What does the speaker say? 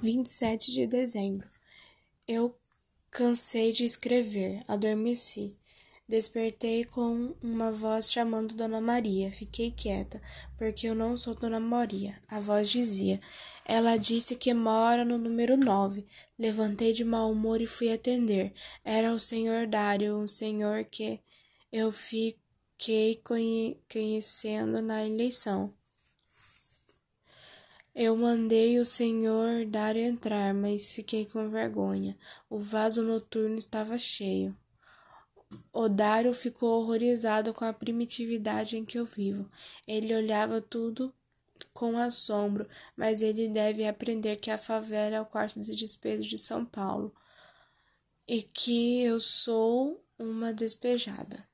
27 de dezembro. Eu cansei de escrever, adormeci. Despertei com uma voz chamando Dona Maria. Fiquei quieta, porque eu não sou Dona Maria. A voz dizia. Ela disse que mora no número 9. Levantei de mau humor e fui atender. Era o senhor Dário, um senhor que eu fiquei conhecendo na eleição. Eu mandei o senhor dar entrar, mas fiquei com vergonha. O vaso noturno estava cheio. Odário ficou horrorizado com a primitividade em que eu vivo. Ele olhava tudo com assombro, mas ele deve aprender que a favela é o quarto de despejo de São Paulo e que eu sou uma despejada.